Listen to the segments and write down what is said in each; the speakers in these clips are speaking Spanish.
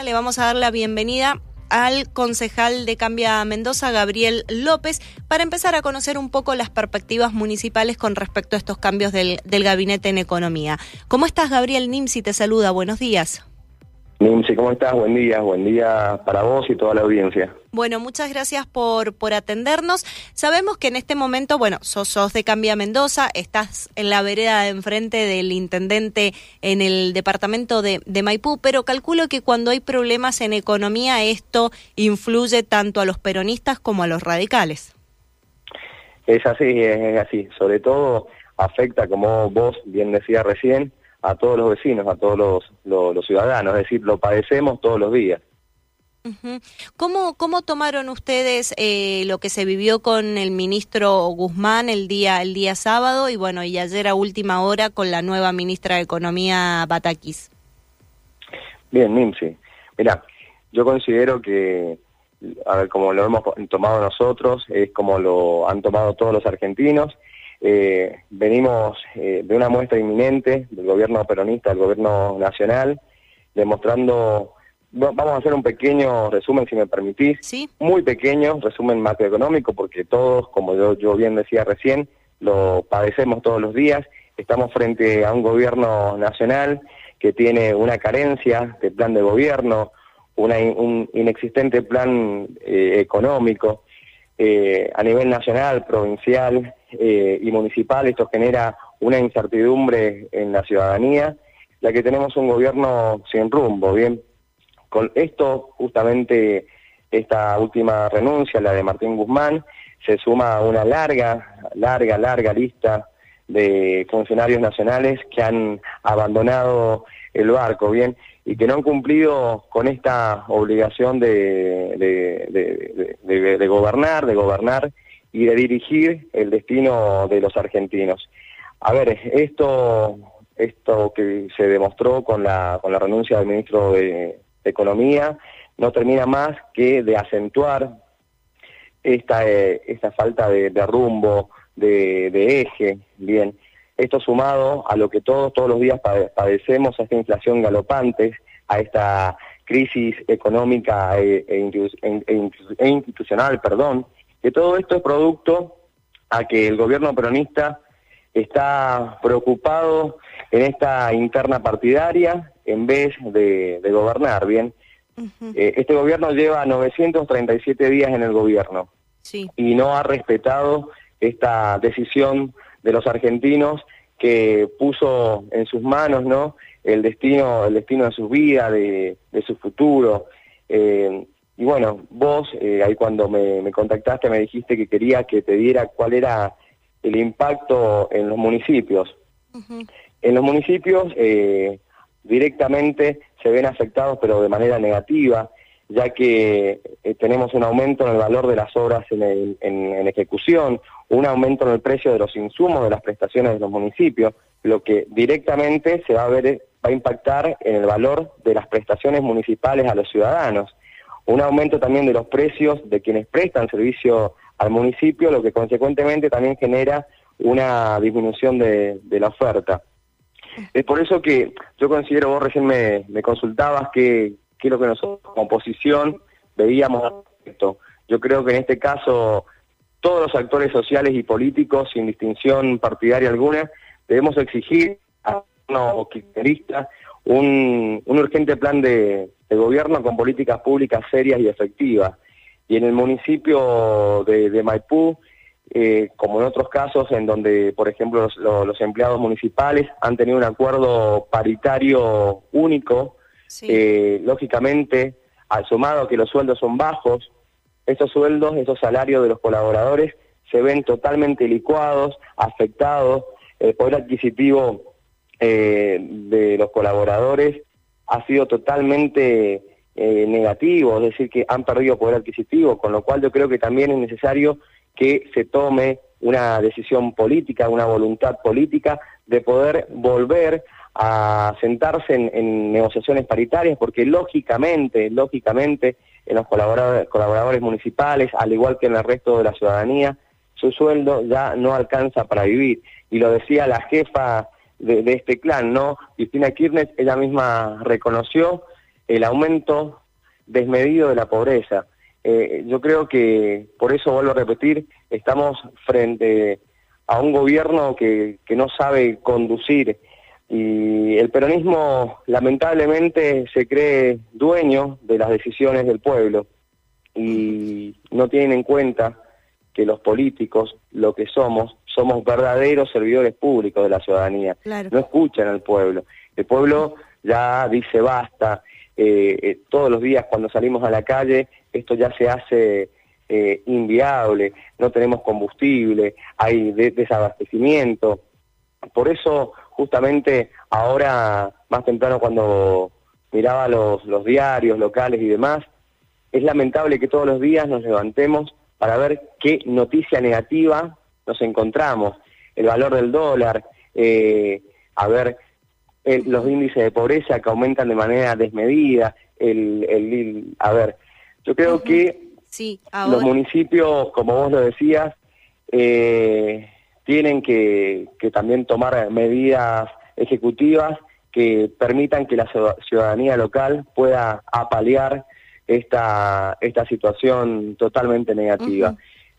Le vamos a dar la bienvenida al concejal de Cambia Mendoza, Gabriel López, para empezar a conocer un poco las perspectivas municipales con respecto a estos cambios del, del gabinete en economía. ¿Cómo estás, Gabriel Nimsi? Te saluda. Buenos días. Nimsi, ¿cómo estás? Buen día, buen día para vos y toda la audiencia. Bueno, muchas gracias por, por atendernos. Sabemos que en este momento, bueno, sos, sos de Cambia Mendoza, estás en la vereda de enfrente del intendente en el departamento de, de Maipú, pero calculo que cuando hay problemas en economía esto influye tanto a los peronistas como a los radicales. Es así, es así. Sobre todo afecta, como vos bien decías recién, a todos los vecinos, a todos los, los, ciudadanos, es decir, lo padecemos todos los días. ¿Cómo, ¿Cómo tomaron ustedes eh, lo que se vivió con el ministro Guzmán el día, el día sábado y bueno, y ayer a última hora con la nueva ministra de Economía, Batakis? Bien, Nimsi. Mira, yo considero que, a ver, como lo hemos tomado nosotros, es como lo han tomado todos los argentinos, eh, venimos eh, de una muestra inminente del gobierno peronista, del gobierno nacional, demostrando, vamos a hacer un pequeño resumen, si me permitís, ¿Sí? muy pequeño, resumen macroeconómico, porque todos, como yo, yo bien decía recién, lo padecemos todos los días, estamos frente a un gobierno nacional que tiene una carencia de plan de gobierno, una, un inexistente plan eh, económico, eh, a nivel nacional, provincial eh, y municipal, esto genera una incertidumbre en la ciudadanía, ya que tenemos un gobierno sin rumbo, ¿bien? Con esto, justamente, esta última renuncia, la de Martín Guzmán, se suma a una larga, larga, larga lista de funcionarios nacionales que han abandonado el barco, ¿bien? Y que no han cumplido con esta obligación de, de, gobernar, de gobernar y de dirigir el destino de los argentinos. A ver, esto, esto que se demostró con la, con la renuncia del ministro de, Economía no termina más que de acentuar esta, eh, esta falta de, rumbo, de, eje, bien. Esto sumado a lo que todos, todos los días padecemos, a esta inflación galopante, a esta crisis económica e, e, e, e institucional, perdón, que todo esto es producto a que el gobierno peronista está preocupado en esta interna partidaria en vez de, gobernar, ¿bien? Eh, este gobierno lleva 937 días en el gobierno y no ha respetado esta decisión de los argentinos que puso en sus manos, ¿no? El destino, el destino de su vida, de, de su futuro. Eh, y bueno, vos eh, ahí cuando me, contactaste me dijiste que quería que te diera cuál era el impacto en los municipios. En los municipios eh, directamente se ven afectados pero de manera negativa, ya que eh, tenemos un aumento en el valor de las obras en, en, ejecución, un aumento en el precio de los insumos de las prestaciones de los municipios, lo que directamente se va a ver, va a impactar en el valor de las prestaciones municipales a los ciudadanos un aumento también de los precios de quienes prestan servicio al municipio, lo que consecuentemente también genera una disminución de, la oferta. Es por eso que yo considero, vos recién me, consultabas qué es lo que nosotros como oposición veíamos esto. Yo creo que en este caso todos los actores sociales y políticos, sin distinción partidaria alguna, debemos exigir a los kirchneristas un, un urgente plan de, gobierno con políticas públicas serias y efectivas. Y en el municipio de, Maipú, eh, como en otros casos en donde, por ejemplo, los, empleados municipales han tenido un acuerdo paritario único, eh, lógicamente, al sumado que los sueldos son bajos, esos sueldos, esos salarios de los colaboradores se ven totalmente licuados, afectados, el poder adquisitivo eh, de los colaboradores ha sido totalmente eh, negativo, es decir, que han perdido poder adquisitivo, con lo cual yo creo que también es necesario que se tome una decisión política, una voluntad política de poder volver a sentarse en, negociaciones paritarias, porque lógicamente, lógicamente, en los colaboradores, colaboradores municipales, al igual que en el resto de la ciudadanía, su sueldo ya no alcanza para vivir. Y lo decía la jefa de, este clan, ¿no? Cristina Kirchner, ella misma reconoció el aumento desmedido de la pobreza. Eh, yo creo que, por eso vuelvo a repetir, estamos frente a un gobierno que, que no sabe conducir y el peronismo lamentablemente se cree dueño de las decisiones del pueblo y no tienen en cuenta que los políticos, lo que somos, somos verdaderos servidores públicos de la ciudadanía. No escuchan al pueblo. El pueblo ya dice basta. Eh, eh, todos los días cuando salimos a la calle esto ya se hace eh, inviable, no tenemos combustible, hay desabastecimiento. Por eso justamente ahora, más temprano cuando miraba los, los diarios locales y demás, es lamentable que todos los días nos levantemos para ver qué noticia negativa nos encontramos. El valor del dólar, eh, a ver los índices de pobreza que aumentan de manera desmedida, el, el a ver, yo creo que sí, los municipios, como vos lo decías, eh, tienen que, que también tomar medidas ejecutivas que permitan que la ciudadanía local pueda apalear esta, esta situación totalmente negativa.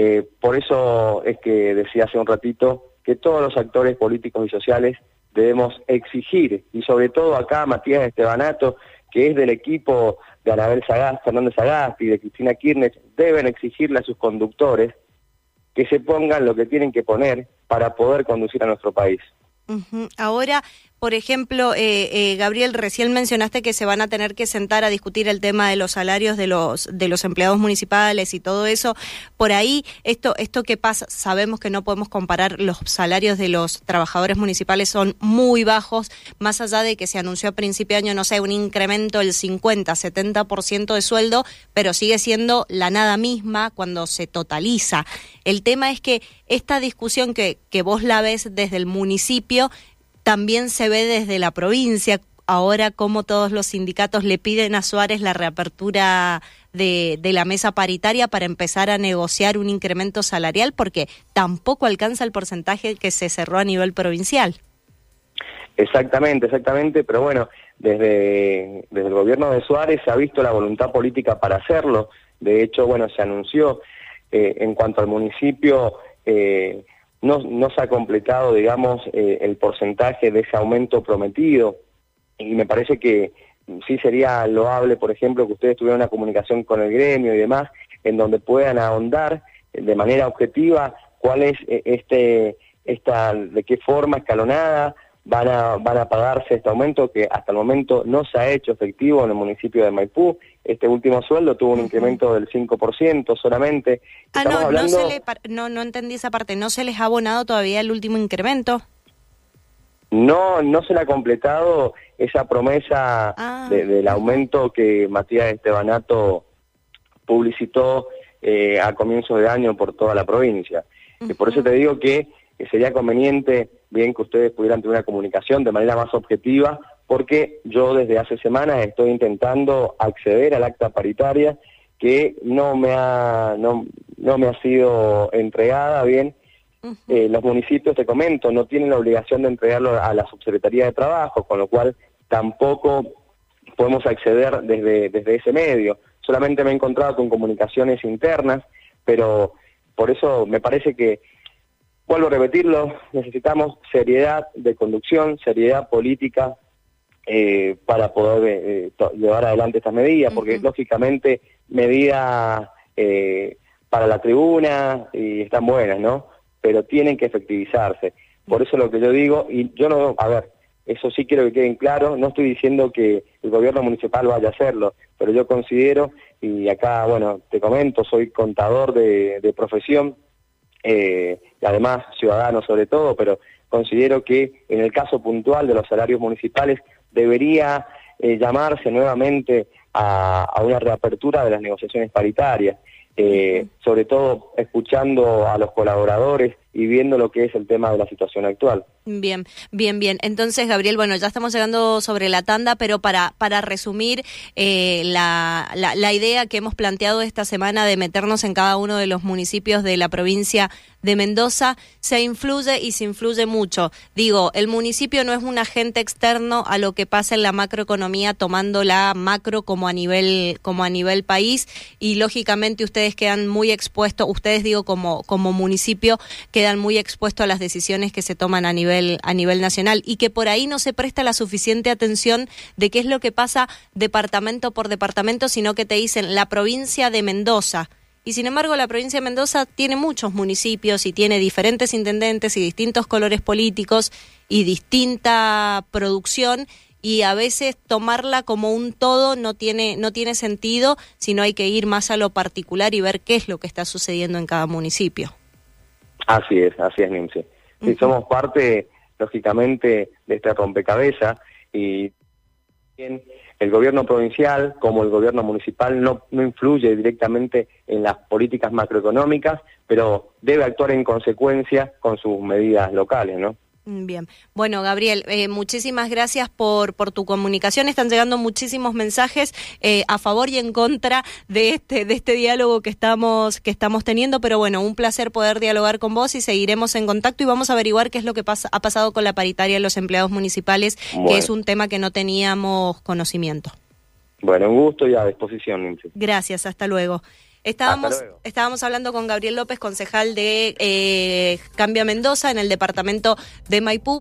Eh, por eso es que decía hace un ratito que todos los actores políticos y sociales debemos exigir, y sobre todo acá Matías Estebanato, que es del equipo de Anabel Sagaz, Fernández Sagasti y de Cristina Kirchner, deben exigirle a sus conductores que se pongan lo que tienen que poner para poder conducir a nuestro país. Ahora, por ejemplo, eh, eh, Gabriel, recién mencionaste que se van a tener que sentar a discutir el tema de los salarios de los de los empleados municipales y todo eso. Por ahí, esto esto que pasa, sabemos que no podemos comparar los salarios de los trabajadores municipales son muy bajos, más allá de que se anunció a principio de año, no sé, un incremento del 50, 70% de sueldo, pero sigue siendo la nada misma cuando se totaliza. El tema es que esta discusión que que vos la ves desde el municipio también se ve desde la provincia ahora como todos los sindicatos le piden a Suárez la reapertura de, la mesa paritaria para empezar a negociar un incremento salarial porque tampoco alcanza el porcentaje que se cerró a nivel provincial. Exactamente, exactamente, pero bueno, desde, desde el gobierno de Suárez se ha visto la voluntad política para hacerlo. De hecho, bueno, se anunció eh, en cuanto al municipio eh, no, no se ha completado, digamos, eh, el porcentaje de ese aumento prometido. Y me parece que sí sería loable, por ejemplo, que ustedes tuvieran una comunicación con el gremio y demás, en donde puedan ahondar de manera objetiva cuál es eh, este, esta, de qué forma escalonada van a, van a pagarse este aumento que hasta el momento no se ha hecho efectivo en el municipio de Maipú. Este último sueldo tuvo un incremento del 5% solamente. Ah, no, no, se le, no, no entendí esa parte. ¿No se les ha abonado todavía el último incremento? No, no se le ha completado esa promesa ah. del aumento que Matías Estebanato publicitó eh, a comienzos de año por toda la provincia. y por eso te digo que que sería conveniente bien que ustedes pudieran tener una comunicación de manera más objetiva, porque yo desde hace semanas estoy intentando acceder al acta paritaria que no me ha, no, no me ha sido entregada bien. Eh, los municipios, te comento, no tienen la obligación de entregarlo a la Subsecretaría de Trabajo, con lo cual tampoco podemos acceder desde, desde ese medio. Solamente me he encontrado con comunicaciones internas, pero por eso me parece que Vuelvo a repetirlo, necesitamos seriedad de conducción, seriedad política eh, para poder eh, llevar adelante estas medidas, porque lógicamente medidas eh, para la tribuna y están buenas, ¿no? Pero tienen que efectivizarse. Por eso lo que yo digo, y yo no, a ver, eso sí quiero que quede claro, no estoy diciendo que el gobierno municipal vaya a hacerlo, pero yo considero, y acá, bueno, te comento, soy contador de, de profesión, eh, y además ciudadanos sobre todo, pero considero que en el caso puntual de los salarios municipales debería eh, llamarse nuevamente a, una reapertura de las negociaciones paritarias, eh, sobre todo escuchando a los colaboradores y viendo lo que es el tema de la situación actual. Bien, bien, bien. Entonces, Gabriel, bueno, ya estamos llegando sobre la tanda, pero para, para resumir eh, la, la, la, idea que hemos planteado esta semana de meternos en cada uno de los municipios de la provincia de Mendoza, se influye y se influye mucho. Digo, el municipio no es un agente externo a lo que pasa en la macroeconomía, tomando la macro como a nivel, como a nivel país, y lógicamente ustedes quedan muy expuestos, ustedes digo como, como municipio, quedan muy expuestos a las decisiones que se toman a nivel a nivel nacional y que por ahí no se presta la suficiente atención de qué es lo que pasa departamento por departamento, sino que te dicen la provincia de Mendoza. Y sin embargo, la provincia de Mendoza tiene muchos municipios y tiene diferentes intendentes y distintos colores políticos y distinta producción y a veces tomarla como un todo no tiene no tiene sentido, sino hay que ir más a lo particular y ver qué es lo que está sucediendo en cada municipio. Así es, así es, Nancy. Si somos parte, lógicamente, de este rompecabezas y el gobierno provincial como el gobierno municipal no, no influye directamente en las políticas macroeconómicas, pero debe actuar en consecuencia con sus medidas locales, ¿no? Mm, bien, bueno Gabriel, eh, muchísimas gracias por, por tu comunicación. Están llegando muchísimos mensajes eh, a favor y en contra de este, de este diálogo que estamos, que estamos teniendo, pero bueno, un placer poder dialogar con vos y seguiremos en contacto y vamos a averiguar qué es lo que pasa, ha pasado con la paritaria de los empleados municipales, que es un tema que no teníamos conocimiento. Bueno, un gusto y a disposición. Gracias, hasta luego. Estábamos, estábamos hablando con Gabriel López, concejal de eh, Cambia Mendoza en el departamento de Maipú.